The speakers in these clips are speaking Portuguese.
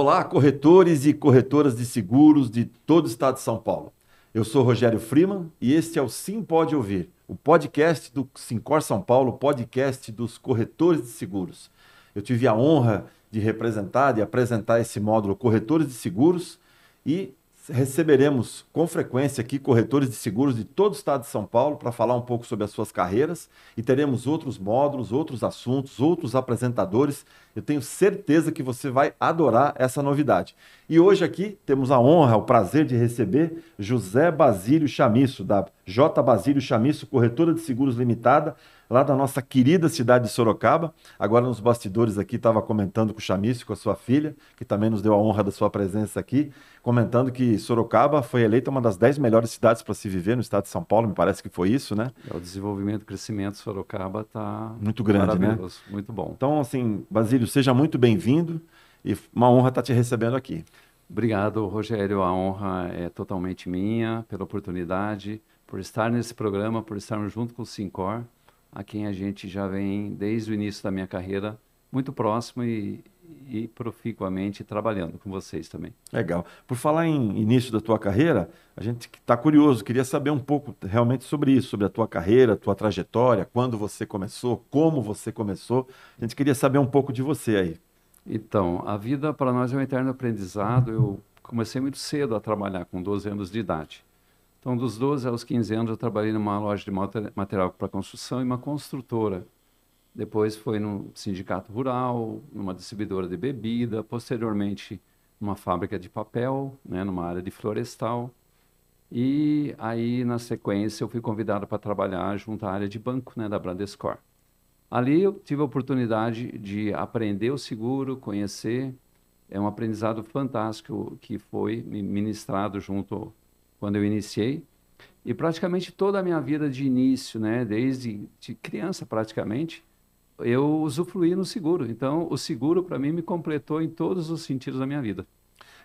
Olá, corretores e corretoras de seguros de todo o estado de São Paulo. Eu sou Rogério Freeman e este é o Sim Pode Ouvir, o podcast do Sincor São Paulo, podcast dos corretores de seguros. Eu tive a honra de representar e apresentar esse módulo Corretores de Seguros e receberemos com frequência aqui corretores de seguros de todo o estado de São Paulo para falar um pouco sobre as suas carreiras e teremos outros módulos, outros assuntos, outros apresentadores. Eu tenho certeza que você vai adorar essa novidade. E hoje aqui temos a honra, o prazer de receber José Basílio Chamisso, da J. Basílio Chamisso, corretora de seguros limitada lá da nossa querida cidade de Sorocaba. Agora nos bastidores aqui estava comentando com o Chamisso, com a sua filha, que também nos deu a honra da sua presença aqui, comentando que Sorocaba foi eleita uma das dez melhores cidades para se viver no estado de São Paulo, me parece que foi isso, né? É, o desenvolvimento, o crescimento de Sorocaba está muito grande, né? Muito bom. Então, assim, Basílio, seja muito bem-vindo e uma honra estar te recebendo aqui. Obrigado, Rogério. A honra é totalmente minha pela oportunidade, por estar nesse programa, por estarmos junto com o Sincor a quem a gente já vem desde o início da minha carreira muito próximo e, e proficuamente trabalhando com vocês também. Legal. Por falar em início da tua carreira, a gente está curioso, queria saber um pouco realmente sobre isso, sobre a tua carreira, tua trajetória, quando você começou, como você começou. A gente queria saber um pouco de você aí. Então, a vida para nós é um eterno aprendizado. Eu comecei muito cedo a trabalhar, com 12 anos de idade. Então, dos 12 aos 15 anos, eu trabalhei numa loja de material para construção e uma construtora. Depois foi no sindicato rural, numa distribuidora de bebida, posteriormente numa fábrica de papel, né, numa área de florestal. E aí, na sequência, eu fui convidado para trabalhar junto à área de banco né, da Bradescor. Ali eu tive a oportunidade de aprender o seguro, conhecer. É um aprendizado fantástico que foi ministrado junto quando eu iniciei. E praticamente toda a minha vida de início, né, desde de criança praticamente, eu usufruí no seguro. Então, o seguro para mim me completou em todos os sentidos da minha vida.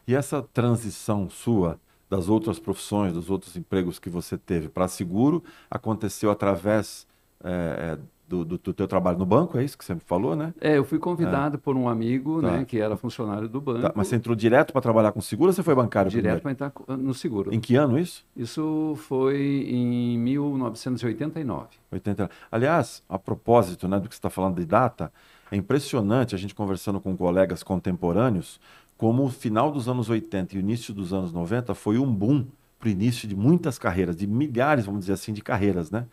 E essa transição sua das outras profissões, dos outros empregos que você teve para seguro, aconteceu através é, do, do, do, teu trabalho no banco, é isso que você me falou, né? É, eu fui convidado é. por um amigo, tá. né, que era funcionário do banco. Tá. Mas você entrou direto para trabalhar com seguro ou você foi bancário Direto para entrar no seguro. Em que ano isso? Isso foi em 1989. 80... Aliás, a propósito né, do que você está falando de data, é impressionante a gente conversando com colegas contemporâneos, como o final dos anos 80 e o início dos anos 90 foi um boom para o início de muitas carreiras, de milhares, vamos dizer assim, de carreiras, né?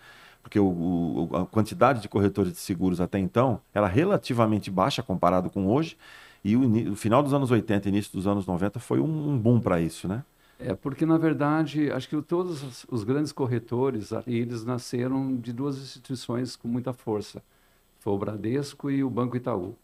Porque o, o, a quantidade de corretores de seguros até então era relativamente baixa comparado com hoje, e o, o final dos anos 80 e início dos anos 90 foi um, um boom para isso, né? É, porque na verdade, acho que todos os grandes corretores, eles nasceram de duas instituições com muita força. Foi o Bradesco e o Banco Itaú.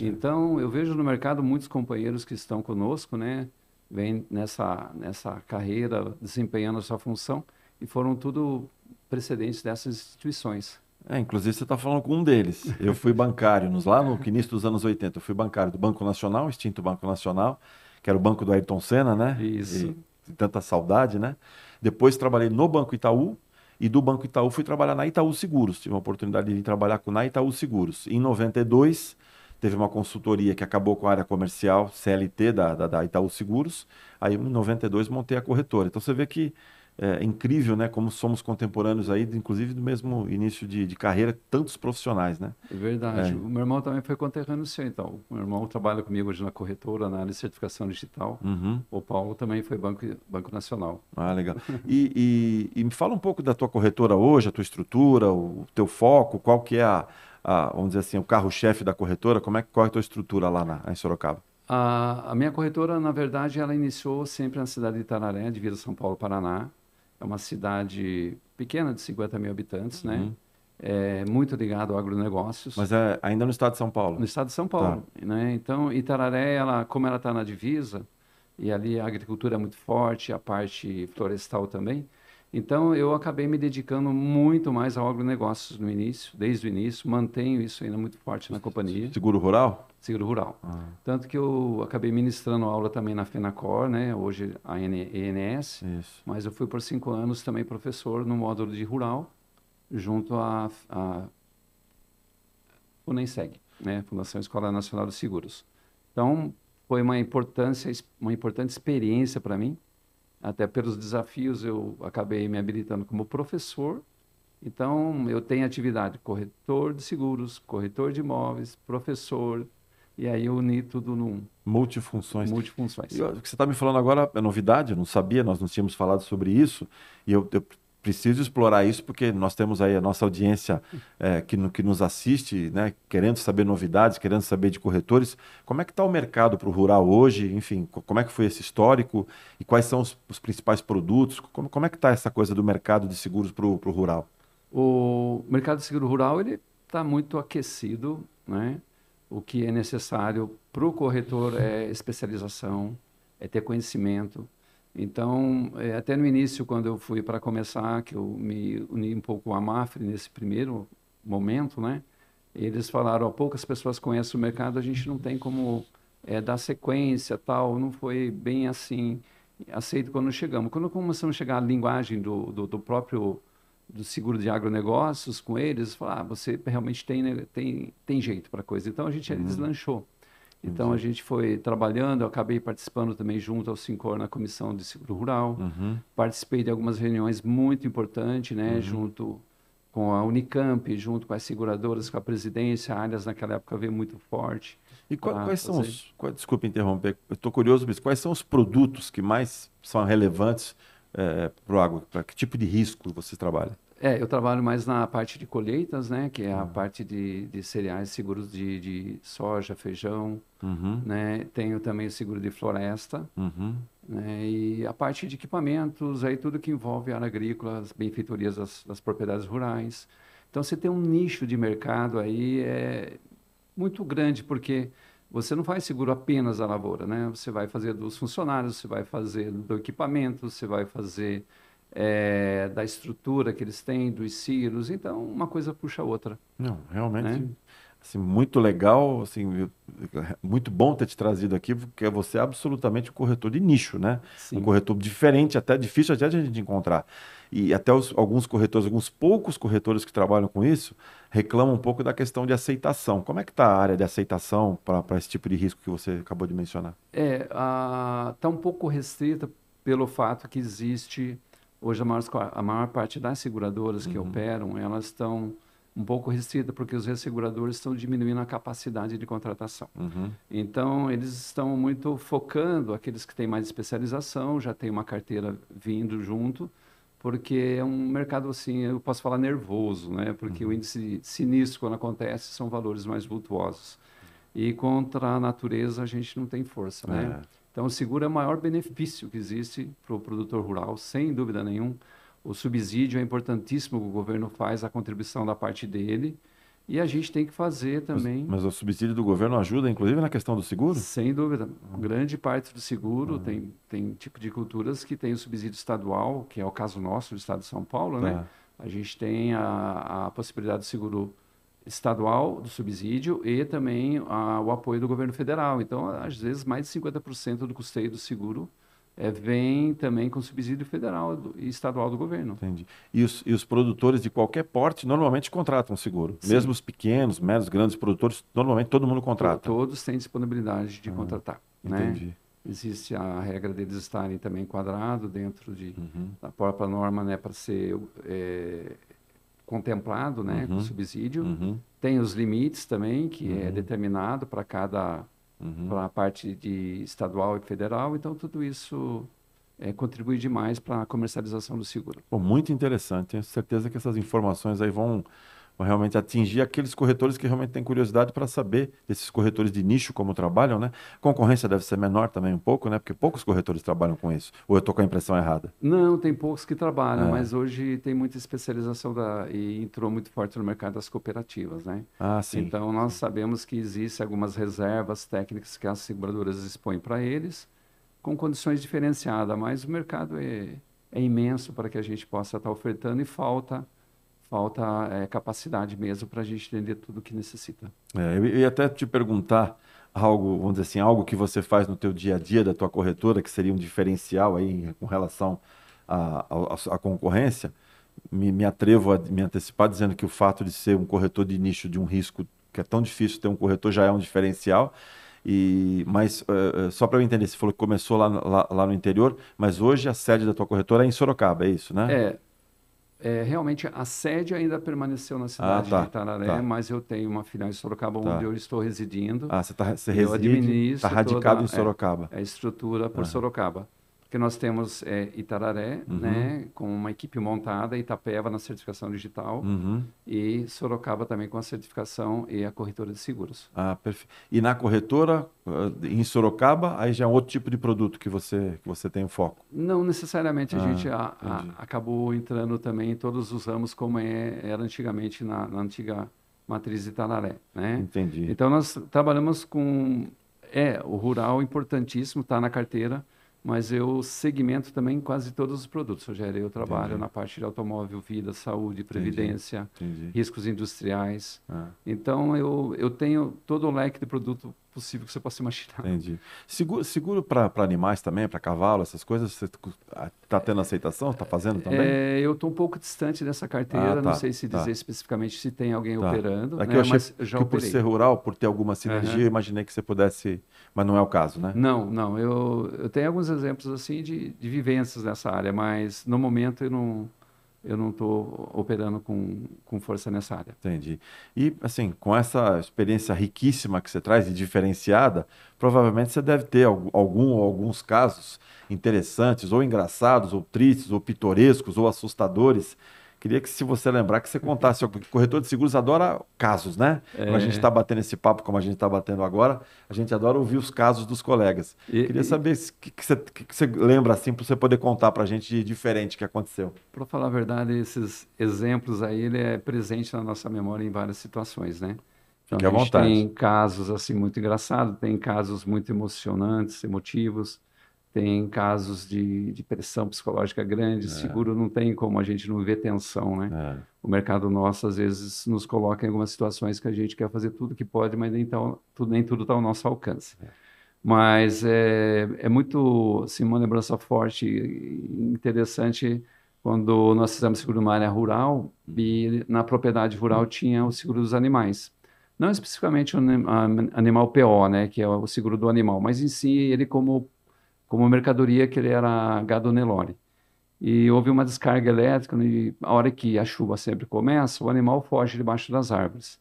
Então, eu vejo no mercado muitos companheiros que estão conosco, né? Vêm nessa, nessa carreira desempenhando a sua função e foram tudo precedentes dessas instituições. É, inclusive você está falando com um deles. Eu fui bancário, nos, lá no início dos anos 80, eu fui bancário do Banco Nacional, extinto Banco Nacional, que era o banco do Ayrton Senna, né? Isso. E, tanta saudade, né? Depois trabalhei no Banco Itaú, e do Banco Itaú fui trabalhar na Itaú Seguros. Tive a oportunidade de vir trabalhar com na Itaú Seguros. Em 92, teve uma consultoria que acabou com a área comercial, CLT da, da, da Itaú Seguros. Aí, em 92, montei a corretora. Então, você vê que é incrível, né? Como somos contemporâneos aí, inclusive do mesmo início de, de carreira, tantos profissionais, né? É verdade. É. O meu irmão também foi conterrâneo seu, então. O meu irmão trabalha comigo hoje na corretora, na área de certificação digital. Uhum. O Paulo também foi Banco, banco Nacional. Ah, legal. E, e, e, me fala um pouco da tua corretora hoje, a tua estrutura, o teu foco, qual que é a, a vamos dizer assim, o carro-chefe da corretora, como é, qual é a tua estrutura lá na, em Sorocaba? A, a minha corretora, na verdade, ela iniciou sempre na cidade de Itararé, divisa São Paulo, Paraná. É uma cidade pequena, de 50 mil habitantes, né? uhum. né? É muito ligado ao agronegócios. Mas é ainda no estado de São Paulo? No estado de São Paulo. Tá. Né? Então, Itararé, ela, como ela está na divisa, e ali a agricultura é muito forte, a parte florestal também, então, eu acabei me dedicando muito mais ao agronegócios no início, desde o início, mantenho isso ainda muito forte na companhia. Seguro rural? Seguro rural. Ah. Tanto que eu acabei ministrando aula também na FENACOR, né? hoje a ENS, isso. mas eu fui por cinco anos também professor no módulo de rural, junto à a, a FUNENSEG, né? Fundação Escola Nacional de Seguros. Então, foi uma importância, uma importante experiência para mim. Até pelos desafios eu acabei me habilitando como professor. Então eu tenho atividade corretor de seguros, corretor de imóveis, professor, e aí eu uni tudo num multifunções. Multifunções. E, o que você está me falando agora é novidade, eu não sabia, nós não tínhamos falado sobre isso, e eu, eu preciso explorar isso porque nós temos aí a nossa audiência é, que, no, que nos assiste, né, querendo saber novidades, querendo saber de corretores. Como é que está o mercado para o rural hoje? Enfim, como é que foi esse histórico e quais são os, os principais produtos? Como, como é que está essa coisa do mercado de seguros para o rural? O mercado de seguro rural ele está muito aquecido, né? O que é necessário para o corretor é especialização, é ter conhecimento, então, é, até no início, quando eu fui para começar, que eu me uni um pouco à Mafre nesse primeiro momento, né? Eles falaram, ó, poucas pessoas conhecem o mercado, a gente não tem como é, dar sequência, tal. Não foi bem assim aceito quando chegamos. Quando começamos a chegar à linguagem do, do, do próprio do seguro de agronegócios com eles, falaram, ah, você realmente tem, né, tem, tem jeito para coisa. Então, a gente uhum. deslanchou. Então a gente foi trabalhando, eu acabei participando também junto ao Sincor na comissão de seguro rural. Uhum. Participei de algumas reuniões muito importantes, né, uhum. junto com a Unicamp, junto com as seguradoras, com a presidência, Áreas naquela época veio muito forte. E qual, quais fazer... são os, qual, desculpa interromper, eu estou curioso, mas quais são os produtos que mais são relevantes é, para o agro? Para que tipo de risco você trabalha? É, eu trabalho mais na parte de colheitas, né? Que é a uhum. parte de, de cereais, seguros de, de soja, feijão, uhum. né? Tenho também o seguro de floresta, uhum. né? E a parte de equipamentos, aí tudo que envolve a área agrícola, as benfeitorias das, das propriedades rurais. Então, você tem um nicho de mercado aí é muito grande, porque você não faz seguro apenas da lavoura, né? Você vai fazer dos funcionários, você vai fazer do equipamento, você vai fazer é, da estrutura que eles têm, dos silos. Então, uma coisa puxa a outra. Não, realmente. Né? Assim, muito legal, assim, muito bom ter te trazido aqui, porque você é absolutamente um corretor de nicho, né? Sim. Um corretor diferente, até difícil até de a gente encontrar. E até os, alguns corretores, alguns poucos corretores que trabalham com isso, reclamam um pouco da questão de aceitação. Como é que está a área de aceitação para esse tipo de risco que você acabou de mencionar? É, está um pouco restrita pelo fato que existe Hoje, a maior, a maior parte das seguradoras que uhum. operam, elas estão um pouco restritas, porque os resseguradores estão diminuindo a capacidade de contratação. Uhum. Então, eles estão muito focando aqueles que têm mais especialização, já tem uma carteira vindo junto, porque é um mercado, assim, eu posso falar nervoso, né? Porque uhum. o índice sinistro, quando acontece, são valores mais vultuosos. E contra a natureza, a gente não tem força, né? É. Então, o seguro é o maior benefício que existe para o produtor rural, sem dúvida nenhuma. O subsídio é importantíssimo, o governo faz a contribuição da parte dele. E a gente tem que fazer também. Mas, mas, o subsídio do governo ajuda, inclusive, na questão do seguro? Sem dúvida. Grande parte do seguro uhum. tem, tem tipo de culturas que tem o subsídio estadual, que é o caso nosso do estado de São Paulo, né? É. A gente tem a, a possibilidade do seguro estadual do subsídio e também a, o apoio do governo federal. Então, às vezes, mais de 50% do custeio do seguro é, vem também com subsídio federal do, e estadual do governo. Entendi. E os, e os produtores de qualquer porte normalmente contratam seguro? Sim. Mesmo os pequenos, médios, grandes produtores, normalmente todo mundo contrata? Todos têm disponibilidade de ah, contratar. Né? Entendi. Né? Existe a regra deles estarem também enquadrados dentro de, uhum. da própria norma né, para ser é, contemplado né, uhum. com subsídio. Uhum. Tem os limites também, que é uhum. determinado para cada uhum. para a parte de estadual e federal. Então, tudo isso é, contribui demais para a comercialização do seguro. Pô, muito interessante. Tenho certeza que essas informações aí vão realmente atingir aqueles corretores que realmente têm curiosidade para saber desses corretores de nicho como trabalham, né? Concorrência deve ser menor também um pouco, né? Porque poucos corretores trabalham com isso. Ou eu estou com a impressão errada? Não, tem poucos que trabalham, é. mas hoje tem muita especialização da, e entrou muito forte no mercado das cooperativas, né? Ah, sim. Então nós sabemos que existem algumas reservas técnicas que as seguradoras expõem para eles, com condições diferenciadas, mas o mercado é, é imenso para que a gente possa estar ofertando e falta falta é, capacidade mesmo para a gente entender tudo o que necessita. É, eu ia até te perguntar algo, vamos dizer assim, algo que você faz no teu dia a dia da tua corretora, que seria um diferencial aí com relação à concorrência. Me, me, atrevo a me antecipar dizendo que o fato de ser um corretor de nicho de um risco que é tão difícil ter um corretor já é um diferencial. E, mas uh, só para eu entender, você falou que começou lá, lá, lá, no interior, mas hoje a sede da tua corretora é em Sorocaba, é isso, né? É. é realmente a sede ainda permaneceu na cidade ah, tá, de Itararé, tá. mas eu tenho uma filial em Sorocaba tá. onde eu estou residindo. Ah, você, tá, você reside, está radicado em Sorocaba. É, a estrutura por ah. Sorocaba porque nós temos é, Itararé, uhum. né, com uma equipe montada, Itapeva na certificação digital uhum. e Sorocaba também com a certificação e a corretora de seguros. Ah, perfeito. E na corretora, ah, em Sorocaba, aí já é outro tipo de produto que você, que você tem foco? Não necessariamente. A ah, gente a, a, acabou entrando também em todos os ramos como é, era antigamente na, na antiga matriz Itararé, né? Entendi. Então, nós trabalhamos com... É, o rural importantíssimo, está na carteira, mas eu segmento também quase todos os produtos, Rogério. Eu trabalho Entendi. na parte de automóvel, vida, saúde, previdência, Entendi. riscos industriais. Ah. Então, eu, eu tenho todo o leque de produto possível que você possa imaginar. Entendi. Seguro, seguro para animais também, para cavalo, essas coisas, você está tendo aceitação? Está fazendo também? É, eu estou um pouco distante dessa carteira, ah, tá, não sei se tá. dizer especificamente se tem alguém tá. operando. Aqui né, eu achei mas já que operei. por ser rural, por ter alguma sinergia, uhum. eu imaginei que você pudesse, mas não é o caso, né? Não, não. Eu, eu tenho alguns exemplos assim de, de vivências nessa área, mas no momento eu não eu não estou operando com, com força nessa área. Entendi. E, assim, com essa experiência riquíssima que você traz e diferenciada, provavelmente você deve ter algum ou alguns casos interessantes, ou engraçados, ou tristes, ou pitorescos, ou assustadores, Queria que, se você lembrar, que você contasse. O corretor de seguros adora casos, né? É. Quando a gente está batendo esse papo como a gente está batendo agora, a gente adora ouvir os casos dos colegas. E, Queria saber o que, que, você, que, você lembra, assim, para você poder contar para a gente de diferente que aconteceu. Para falar a verdade, esses exemplos aí, ele é presente na nossa memória em várias situações, né? Então, Fique gente vontade. tem casos, assim, muito engraçados, tem casos muito emocionantes, emotivos, tem casos de, de pressão psicológica grande, é. seguro não tem como a gente não ver tensão, né? É. O mercado nosso, às vezes, nos coloca em algumas situações que a gente quer fazer tudo que pode, mas nem, tá, tudo, nem tudo está ao nosso alcance. É. Mas é, é muito, assim, uma lembrança forte e interessante quando nós fizemos seguro numa área rural e na propriedade rural tinha o seguro dos animais. Não especificamente o animal PO, né, que é o seguro do animal, mas em si ele como como mercadoria que ele era gado Nelore. E houve uma descarga elétrica e a hora que a chuva sempre começa, o animal foge debaixo das árvores.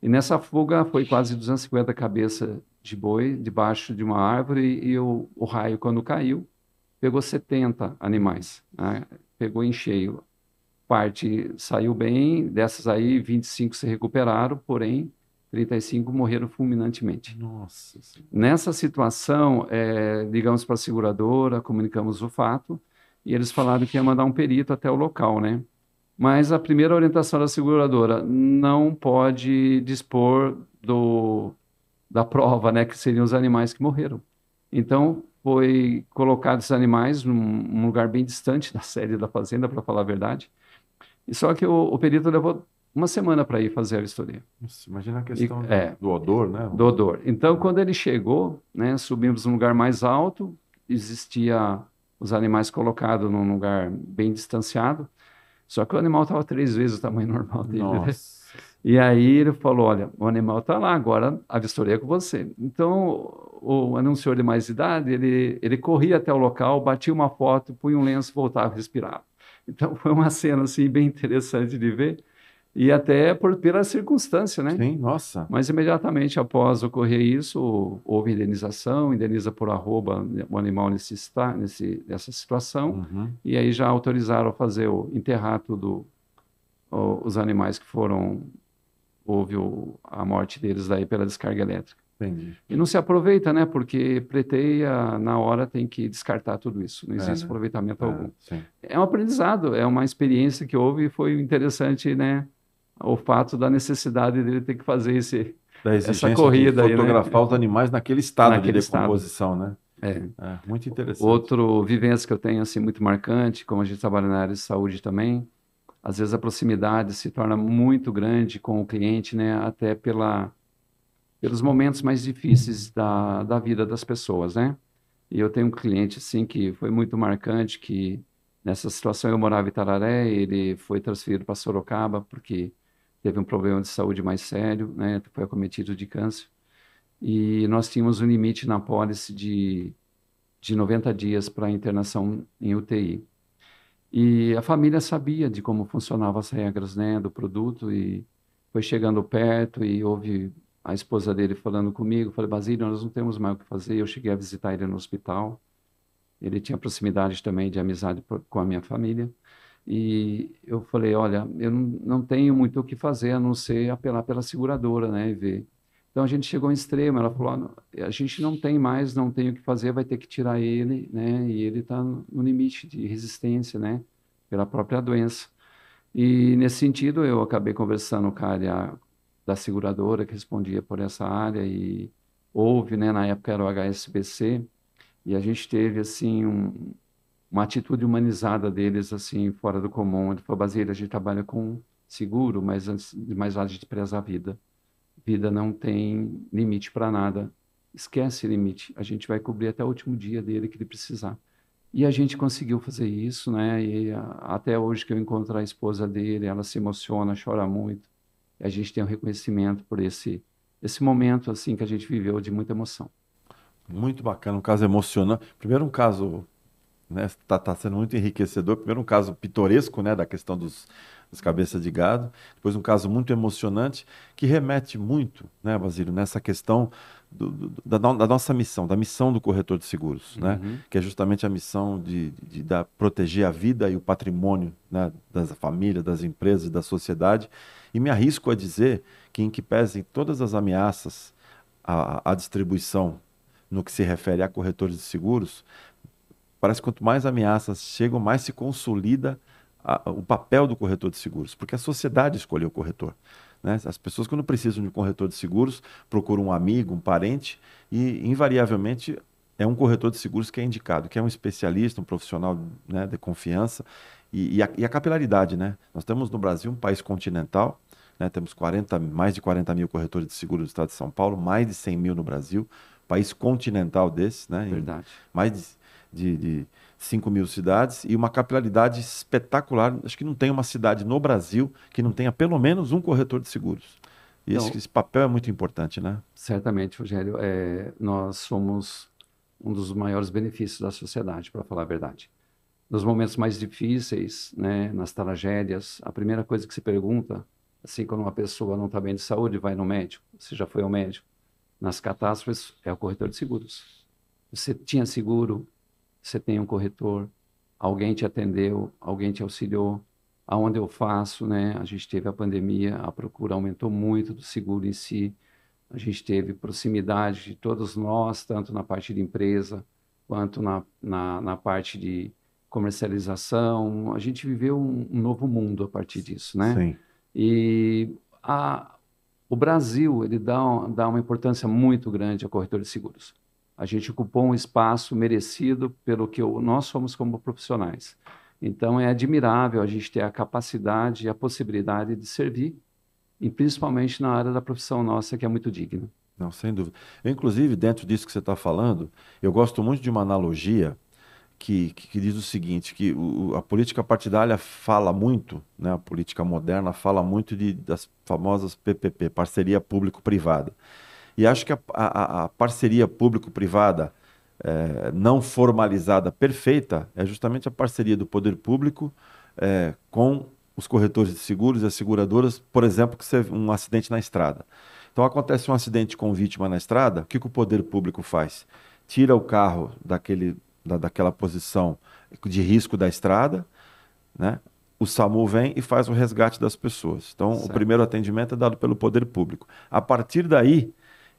E nessa fuga foi quase 250 cabeças de boi debaixo de uma árvore e o, o raio, quando caiu, pegou 70 animais. Né? Pegou em cheio. Parte saiu bem, dessas aí 25 se recuperaram, porém 35 morreram fulminantemente. Nossa. Nessa situação, é, ligamos para a seguradora, comunicamos o fato e eles falaram que ia mandar um perito até o local, né? Mas a primeira orientação da seguradora não pode dispor do, da prova, né? Que seriam os animais que morreram. Então, foi colocado esses animais num, num lugar bem distante da sede da fazenda, para falar a verdade. E só que o, o perito levou uma semana para ir fazer a vistoria. Nossa, imagina a questão e, é, do odor, né? Do odor. Então, quando ele chegou, né, subimos num lugar mais alto, existia os animais colocados num lugar bem distanciado, só que o animal estava três vezes o tamanho normal dele. Né? E aí ele falou, olha, o animal está lá, agora a vistoria é com você. Então, o anunciador de mais idade, ele, ele corria até o local, batia uma foto, punha um lenço, voltava a respirar. Então, foi uma cena assim bem interessante de ver. E até por, pela circunstância, né? Sim, nossa. Mas imediatamente após ocorrer isso, houve indenização, indeniza por arroba o animal nesse, nesse, nessa situação, uhum. e aí já autorizaram a fazer o enterrar tudo, o, os animais que foram, houve o, a morte deles daí pela descarga elétrica. Entendi. E não se aproveita, né? Porque preteia, na hora tem que descartar tudo isso. Não existe é, aproveitamento é, algum. Sim. É um aprendizado, é uma experiência que houve e foi interessante, né? O fato da necessidade dele ter que fazer esse, essa corrida de fotografar aí, né? os animais naquele estado naquele de decomposição, estado. né? É. é. Muito interessante. Outro vivência que eu tenho assim muito marcante, como a gente trabalha na área de saúde também, às vezes a proximidade se torna muito grande com o cliente, né? Até pela pelos momentos mais difíceis da, da vida das pessoas, né? E eu tenho um cliente assim que foi muito marcante que nessa situação eu morava em Tararé, ele foi transferido para Sorocaba porque teve um problema de saúde mais sério, né? Foi acometido de câncer. e nós tínhamos um limite na pólice de, de 90 dias para internação em UTI. E a família sabia de como funcionavam as regras né, do produto e foi chegando perto e houve a esposa dele falando comigo, falei, Basílio, nós não temos mais o que fazer. Eu cheguei a visitar ele no hospital. Ele tinha proximidade também de amizade com a minha família. E eu falei, olha, eu não, tenho muito o que fazer a não ser apelar pela seguradora, né, e ver. Então a gente chegou em extremo, ela falou, a gente não tem mais, não tem o que fazer, vai ter que tirar ele, né, e ele está no limite de resistência, né, pela própria doença. E nesse sentido eu acabei conversando com a área da seguradora que respondia por essa área e houve, né, na época era o HSBC, e a gente teve assim um, uma atitude humanizada deles, assim, fora do comum. Ele falou, Basílio, a gente trabalha com seguro, mas antes de mais nada a gente preza a vida. Vida não tem limite para nada. Esquece limite. A gente vai cobrir até o último dia dele que ele precisar. E a gente conseguiu fazer isso, né? E até hoje que eu encontro a esposa dele, ela se emociona, chora muito. E a gente tem um reconhecimento por esse esse momento assim que a gente viveu de muita emoção. Muito bacana, um caso emocionante. Primeiro um caso né? Está tá sendo muito enriquecedor. Primeiro, um caso pitoresco né, da questão dos, das cabeças de gado. Depois, um caso muito emocionante que remete muito, né, Basílio, nessa questão do, do, da, da, nossa missão, da missão do corretor de seguros, né? uhum. né? que é justamente a missão de, de, de proteger a vida e o patrimônio né, das famílias, das empresas, da sociedade. E me arrisco a dizer que, em que pesem todas as ameaças à, à distribuição no que se refere a corretores de seguros, parece que quanto mais ameaças chegam, mais se consolida a, o papel do corretor de seguros, porque a sociedade escolheu o corretor. Né? As pessoas, quando precisam de um corretor de seguros, procuram um amigo, um parente, e invariavelmente é um corretor de seguros que é indicado, que é um especialista, um profissional né, de confiança. E, e, a, e, a, capilaridade, né? Nós temos no Brasil um país continental, né? temos 40, mais de 40 mil corretores de seguros do estado de São Paulo, mais de 100 mil no Brasil, país continental desse, né? Verdade. mais de de, de 5 mil cidades e uma capilaridade espetacular. Acho que não tem uma cidade no Brasil que não tenha pelo menos um corretor de seguros. E esse, esse, papel é muito importante, né? Certamente, Rogério. É, nós somos um dos maiores benefícios da sociedade, para falar a verdade. Nos momentos mais difíceis, né, nas tragédias, a primeira coisa que se pergunta, assim, quando uma pessoa não está bem de saúde, vai no médico. Você já foi ao médico? Nas catástrofes, é o corretor de seguros. Você tinha seguro, você tem um corretor, alguém te atendeu, alguém te auxiliou. Aonde eu faço, né? A gente teve a pandemia, a procura aumentou muito do seguro em si. A gente teve proximidade de todos nós, tanto na parte de empresa quanto na, na, na parte de comercialização. A gente viveu um, um, novo mundo a partir disso, né? Sim. E a, o Brasil ele dá, dá uma importância muito grande ao corretor de seguros. A gente ocupou um espaço merecido pelo que nós somos como profissionais. Então é admirável a gente ter a capacidade e a possibilidade de servir, e principalmente na área da profissão nossa, que é muito digna. Não, sem dúvida. Eu, inclusive, dentro disso que você está falando, eu gosto muito de uma analogia que, que, que diz o seguinte, que o, a política partidária fala muito, né, a política moderna fala muito de, das famosas PPP, parceria público-privada. E acho que a, a, a parceria público-privada é, não formalizada perfeita é justamente a parceria do poder público é, com os corretores de seguros e as seguradoras, por exemplo, que você, um acidente na estrada. Então acontece um acidente com vítima na estrada, o que, que o poder público faz? Tira o carro daquele, da, daquela posição de risco da estrada, né? o SAMU vem e faz o resgate das pessoas. Então, certo. o primeiro atendimento é dado pelo poder público. A partir daí,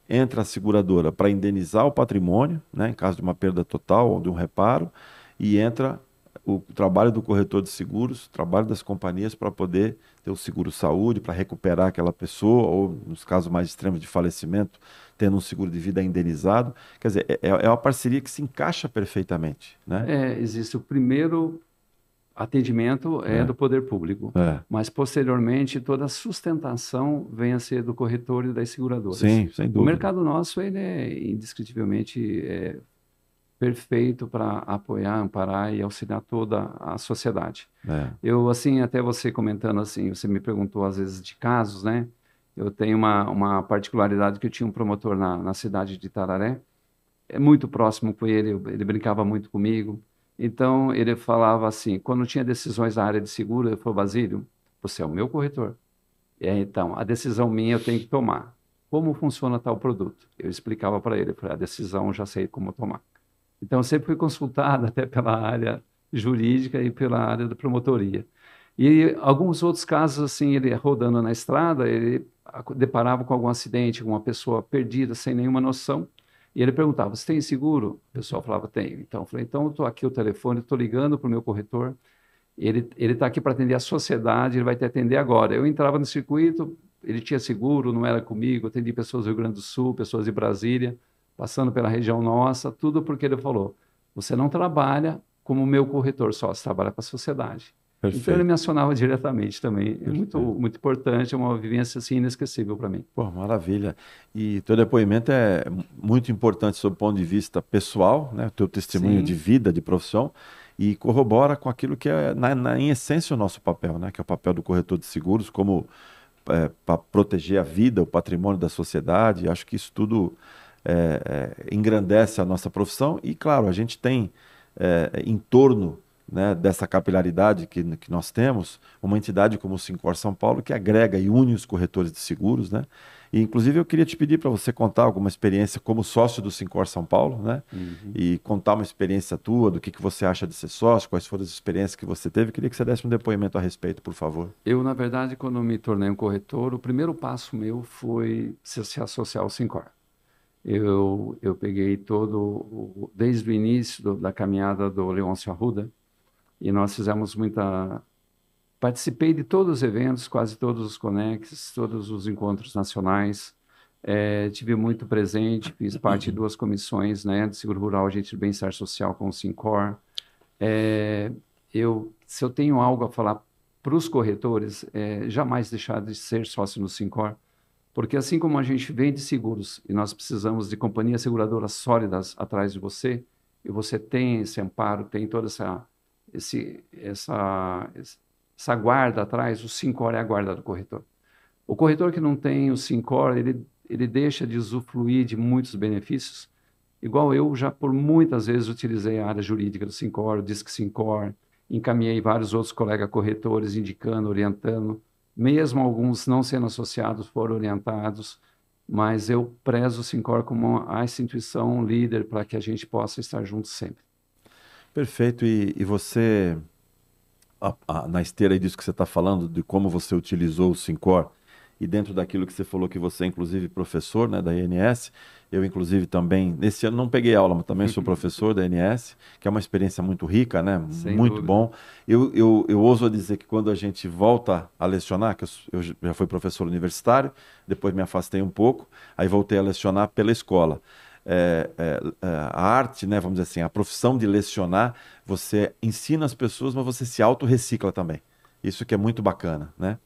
entra a seguradora para indenizar o patrimônio, né, em caso de uma perda total ou de um reparo, e entra o trabalho do corretor de seguros, o trabalho das companhias para poder ter o seguro saúde, para recuperar aquela pessoa, ou nos casos mais extremos de falecimento, tendo um seguro de vida indenizado. Quer dizer, é, é uma parceria que se encaixa perfeitamente. Né? É, existe o primeiro atendimento é, é, do poder público, é. mas posteriormente toda a sustentação vem a ser do corretor e das seguradoras. Sim, sem dúvida. O mercado nosso ele é indescritivelmente é, perfeito para apoiar, amparar e auxiliar toda a sociedade. É. Eu assim até você comentando assim, você me perguntou às vezes de casos, né? Eu tenho uma, uma particularidade que eu tinha um promotor na, na cidade de Tararé, é muito próximo com ele, ele brincava muito comigo. Então, ele falava assim, quando tinha decisões na área de seguro, ele falou, Basílio, você é o meu corretor. Aí, então, a decisão minha eu tenho que tomar. Como funciona tal produto? Eu explicava para ele, falei, a decisão eu já sei como tomar. Então, eu sempre fui consultado até pela área jurídica e pela área da promotoria. E alguns outros casos, assim, ele rodando na estrada, ele deparava com algum acidente, com uma pessoa perdida, sem nenhuma noção, e ele perguntava, você tem seguro? O pessoal falava, tenho. Então, eu falei, então, estou aqui o telefone, estou ligando para o meu corretor, ele está aqui para atender a sociedade, ele vai te atender agora. Eu entrava no circuito, ele tinha seguro, não era comigo, atendi pessoas do Rio Grande do Sul, pessoas de Brasília, passando pela região nossa, tudo porque ele falou, você não trabalha como meu corretor só, você trabalha para a sociedade. Perfeito. Então ele me acionava diretamente também. É muito, muito importante, é uma vivência assim, inesquecível para mim. Pô, maravilha. E teu depoimento é muito importante sob o ponto de vista pessoal, né? o teu testemunho Sim. de vida, de profissão, e corrobora com aquilo que é, na, na, em essência, o nosso papel, né? que é o papel do corretor de seguros, como é, para proteger a vida, o patrimônio da sociedade. Acho que isso tudo é, é, engrandece a nossa profissão e, claro, a gente tem é, em torno né, dessa capilaridade que, que nós temos, uma entidade como o Sincor São Paulo, que agrega e une os corretores de seguros, né? E, inclusive, eu queria te pedir para você contar alguma experiência como sócio do Sincor São Paulo, né? Uhum. E contar uma experiência tua, do que, que você acha de ser sócio, quais foram as experiências que você teve. Queria que você desse um depoimento a respeito, por favor. Eu, na verdade, quando me tornei um corretor, o primeiro passo meu foi se, se associar ao Sincor. Eu, eu peguei todo, desde o início do, da caminhada do Leôncio Arruda, e nós fizemos muita. Participei de todos os eventos, quase todos os Conex, todos os encontros nacionais. É, tive muito presente, fiz parte de duas comissões, né, de Seguro Rural, Agente de Bem-Estar Social com o Sincor. É, eu, se eu tenho algo a falar para os corretores, é, jamais deixar de ser sócio no Sincor, porque assim como a gente vende seguros e nós precisamos de companhias seguradoras sólidas atrás de você, e você tem esse amparo, tem toda essa esse, essa, essa guarda atrás, o Sincor é a guarda do corretor. O corretor que não tem o Sincor, ele, ele deixa de usufruir de muitos benefícios, igual eu já por muitas vezes utilizei a área jurídica do Sincor, o Disque Sincor, encaminhei vários outros colegas corretores indicando, orientando, mesmo alguns não sendo associados foram orientados, mas eu prezo o Sincor como a instituição líder para que a gente possa estar juntos sempre. Perfeito. E, e você, a, a, na esteira disso que você está falando, de como você utilizou o Sincor, e dentro daquilo que você falou que você é inclusive professor né, da INS, eu inclusive também, nesse ano não peguei aula, mas também sou professor da INS, que é uma experiência muito rica, né? Sem muito dúvida. bom. Eu, eu, eu ouso dizer que quando a gente volta a lecionar, que eu, eu já fui professor universitário, depois me afastei um pouco, aí voltei a lecionar pela escola é, é, é, a arte, né, vamos dizer assim, a profissão de lecionar, você ensina as pessoas, mas você se autorrecicla também. Isso que é muito bacana, né?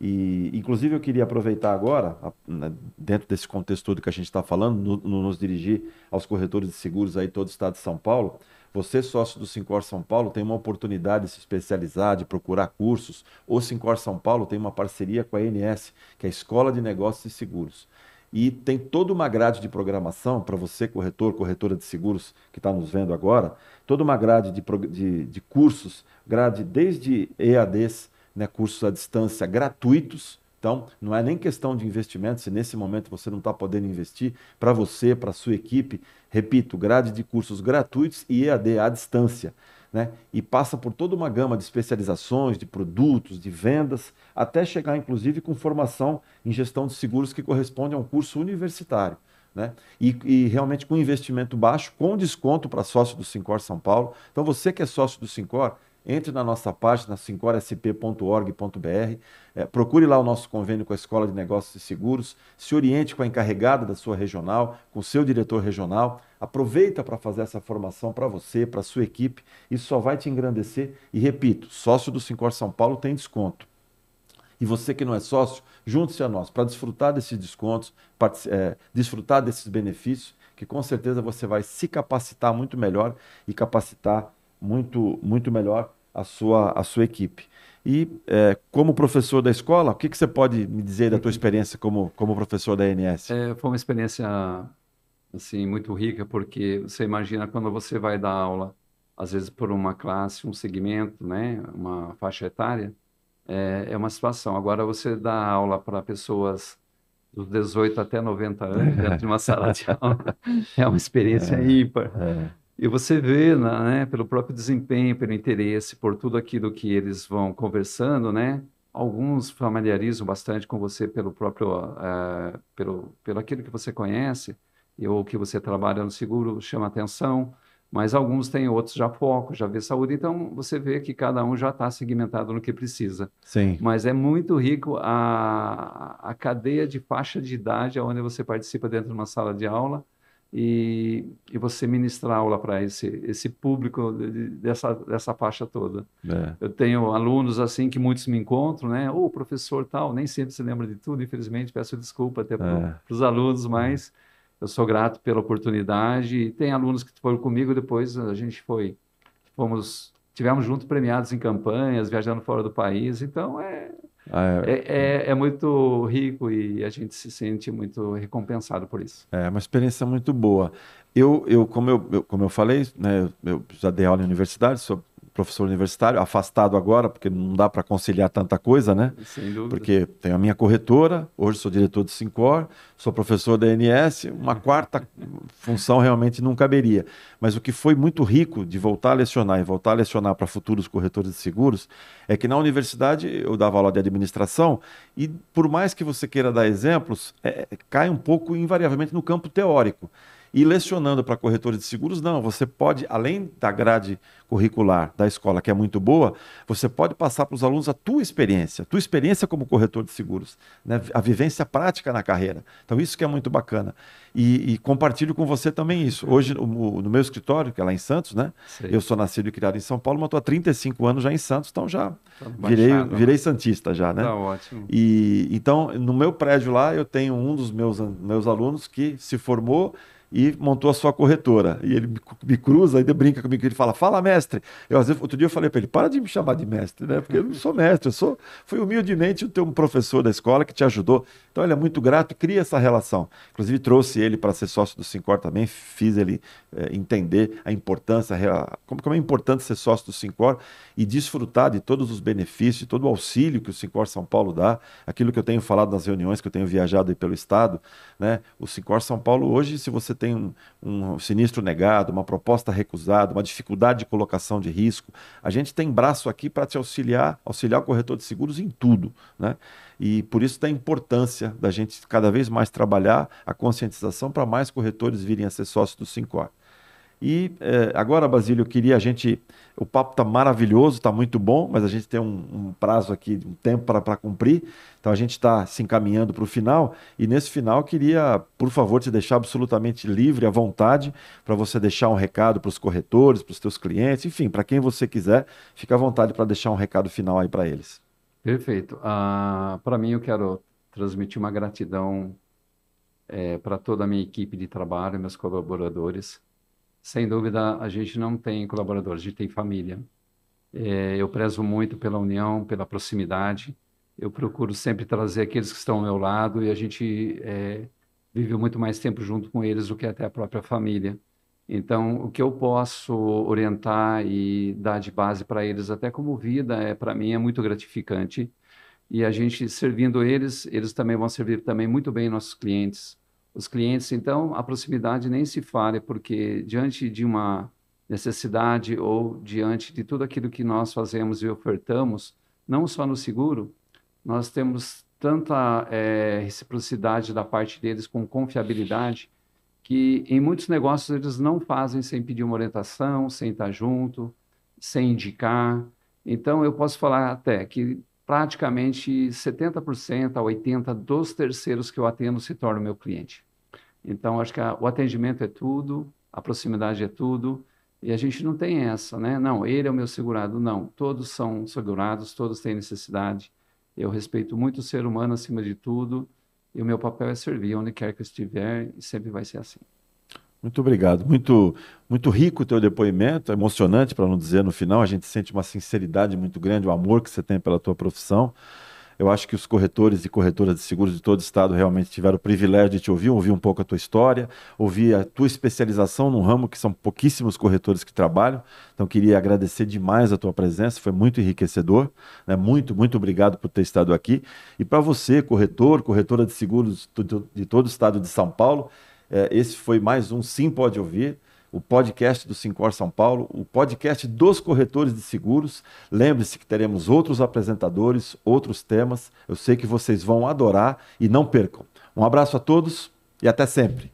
E, inclusive, eu queria aproveitar agora, né, dentro desse contexto todo que a gente está falando, no, no, nos dirigir aos corretores de seguros aí todo o estado de São Paulo. Você, sócio do Sincor São Paulo, tem uma oportunidade de se especializar, de procurar cursos. O Sincor São Paulo tem uma parceria com a ANS, que é a Escola de Negócios e Seguros. E tem toda uma grade de programação para você, corretor, corretora de seguros que está nos vendo agora, toda uma grade de, de, de cursos, grade desde EADs, né, cursos à distância gratuitos. Então, não é nem questão de investimento, se nesse momento você não está podendo investir, para você, para a sua equipe, repito, grade de cursos gratuitos e EAD à distância né? e passa por toda uma gama de especializações, de produtos, de vendas, até chegar, inclusive, com formação em gestão de seguros que corresponde a um curso universitário. Né? E, e, realmente com investimento baixo, com desconto para sócio do Sincor São Paulo. Então, você que é sócio do Sincor, entre na nossa página sincorsp.org.br, é, procure lá o nosso convênio com a Escola de Negócios e Seguros, se oriente com a encarregada da sua regional, com o seu diretor regional, aproveita para fazer essa formação para você, para a sua equipe, isso só vai te engrandecer. E repito, sócio do Sincor São Paulo tem desconto. E você que não é sócio, junte-se a nós para desfrutar desses descontos, é, desfrutar desses benefícios, que com certeza você vai se capacitar muito melhor e capacitar muito, muito melhor a sua, a sua equipe. E é, como professor da escola, o que, que você pode me dizer da tua experiência como, como professor da ANS? É, foi uma experiência assim muito rica porque você imagina quando você vai dar aula, às vezes por uma classe, um segmento, né, uma faixa etária, é, é uma situação. Agora você dá aula para pessoas dos 18 até 90 anos dentro de uma sala de aula é uma experiência é, ímpar. E você vê, né, pelo próprio desempenho, pelo interesse, por tudo aquilo que eles vão conversando, né? Alguns familiarizam bastante com você pelo próprio, uh, pelo, pelo aquilo que você conhece, ou que você trabalha no seguro, chama atenção, mas alguns têm outros já foco, já vê saúde, então você vê que cada um já está segmentado no que precisa. Sim. Mas é muito rico a, a cadeia de faixa de idade onde você participa dentro de uma sala de aula, e, e você ministrar aula para esse, esse público de, dessa, dessa faixa toda. É. Eu tenho alunos assim que muitos me encontram, né? Ô, oh, professor tal, nem sempre se lembra de tudo, infelizmente, peço desculpa até para é. os alunos, mas eu sou grato pela oportunidade. E tem alunos que foram comigo, depois a gente foi, fomos, tivemos juntos premiados em campanhas, viajando fora do país, então é ah, é, é, é, muito rico e a gente se sente muito recompensado por isso. É uma experiência muito boa. Eu, eu, como, eu, eu como eu falei, né, eu já dei aula em universidade, sou professor universitário, afastado agora, porque não dá para conciliar tanta coisa, né? Sem dúvida. Porque tenho a minha corretora, hoje sou diretor do Sincor, sou professor da ANS, uma quarta função realmente não caberia. Mas o que foi muito rico de voltar a lecionar e voltar a lecionar para futuros corretores de seguros é que na universidade eu dava aula de administração e por mais que você queira dar exemplos, é, cai um pouco invariavelmente no campo teórico. E lecionando para corretores de seguros, não. Você pode, além da grade curricular da escola, que é muito boa, você pode passar para os alunos a tua experiência, a tua experiência como corretor de seguros, né? a vivência prática na carreira. Então, isso que é muito bacana. E, e compartilho com você também isso. Hoje, no, no, meu escritório, que é lá em Santos, né? Eu sou nascido e criado em São Paulo, mas estou há 35 anos já em Santos, então já tá virei, né? virei Santista já, né? Tá ótimo. E, então, no meu prédio lá, eu tenho um dos meus, meus alunos que se formou e montou a sua corretora. E ele me cruza, ainda brinca comigo, ele fala, fala mestre. Eu, às vezes, outro dia eu falei para ele, para de me chamar de mestre, né? Porque eu não sou mestre, eu sou, fui humildemente ter um professor da escola que te ajudou. Então ele é muito grato cria essa relação. Inclusive trouxe ele para ser sócio do Sincor também, fiz ele é, entender a importância, como, como é importante ser sócio do Sincor e desfrutar de todos os benefícios, todo o auxílio que o Sincor São Paulo dá, aquilo que eu tenho falado nas reuniões que eu tenho viajado pelo estado, né? O Sincor São Paulo hoje, se você tem um, um sinistro negado, uma proposta recusada, uma dificuldade de colocação de risco, a gente tem braço aqui para te auxiliar, auxiliar o corretor de seguros em tudo. Né? E por isso da importância da gente cada vez mais trabalhar a conscientização para mais corretores virem a ser sócios do Sincor. E é, agora, Basílio, eu queria a gente. O papo está maravilhoso, está muito bom, mas a gente tem um, um prazo aqui, um tempo para cumprir. Então a gente está se encaminhando para o final. E nesse final, queria, por favor, te deixar absolutamente livre, à vontade, para você deixar um recado para os corretores, para os teus clientes, enfim, para quem você quiser, fica à vontade para deixar um recado final aí para eles. Perfeito. Uh, para mim, eu quero transmitir uma gratidão é, para toda a minha equipe de trabalho, meus colaboradores sem dúvida, a gente não tem colaboradores, a gente tem família. É, eu prezo muito pela união, pela proximidade. Eu procuro sempre trazer aqueles que estão ao meu lado e a gente é, vive muito mais tempo junto com eles do que até a própria família. Então, o que eu posso orientar e dar de base para eles, até como vida, é para mim é muito gratificante. E a gente servindo eles, eles também vão servir também muito bem nossos clientes os clientes. Então, a proximidade nem se fale, porque diante de uma necessidade ou diante de tudo aquilo que nós fazemos e ofertamos, não só no seguro, nós temos tanta é, reciprocidade da parte deles com confiabilidade que em muitos negócios eles não fazem sem pedir uma orientação, sem estar junto, sem indicar. Então, eu posso falar até que praticamente 70% a 80% dos terceiros que eu atendo se tornam meu cliente. Então, acho que a, o atendimento é tudo, a proximidade é tudo, e a gente não tem essa, né? Não, ele é o meu segurado. Não, todos são segurados, todos têm necessidade. Eu respeito muito o ser humano acima de tudo, e o meu papel é servir onde quer que eu estiver, e sempre vai ser assim. Muito obrigado. Muito, muito rico o teu depoimento, emocionante, para não dizer no final. A gente sente uma sinceridade muito grande, o amor que você tem pela tua profissão. Eu acho que os corretores e corretoras de seguros de todo o estado realmente tiveram o privilégio de te ouvir, ouvir um pouco a tua história, ouvir a tua especialização num ramo que são pouquíssimos corretores que trabalham. Então, queria agradecer demais a tua presença, foi muito enriquecedor. Né? Muito, muito obrigado por ter estado aqui. E para você, corretor, corretora de seguros de todo o estado de São Paulo, esse foi mais um Sim Pode Ouvir o podcast do Sincor São Paulo, o podcast dos corretores de seguros. Lembre-se que teremos outros apresentadores, outros temas. Eu sei que vocês vão adorar e não percam. Um abraço a todos e até sempre.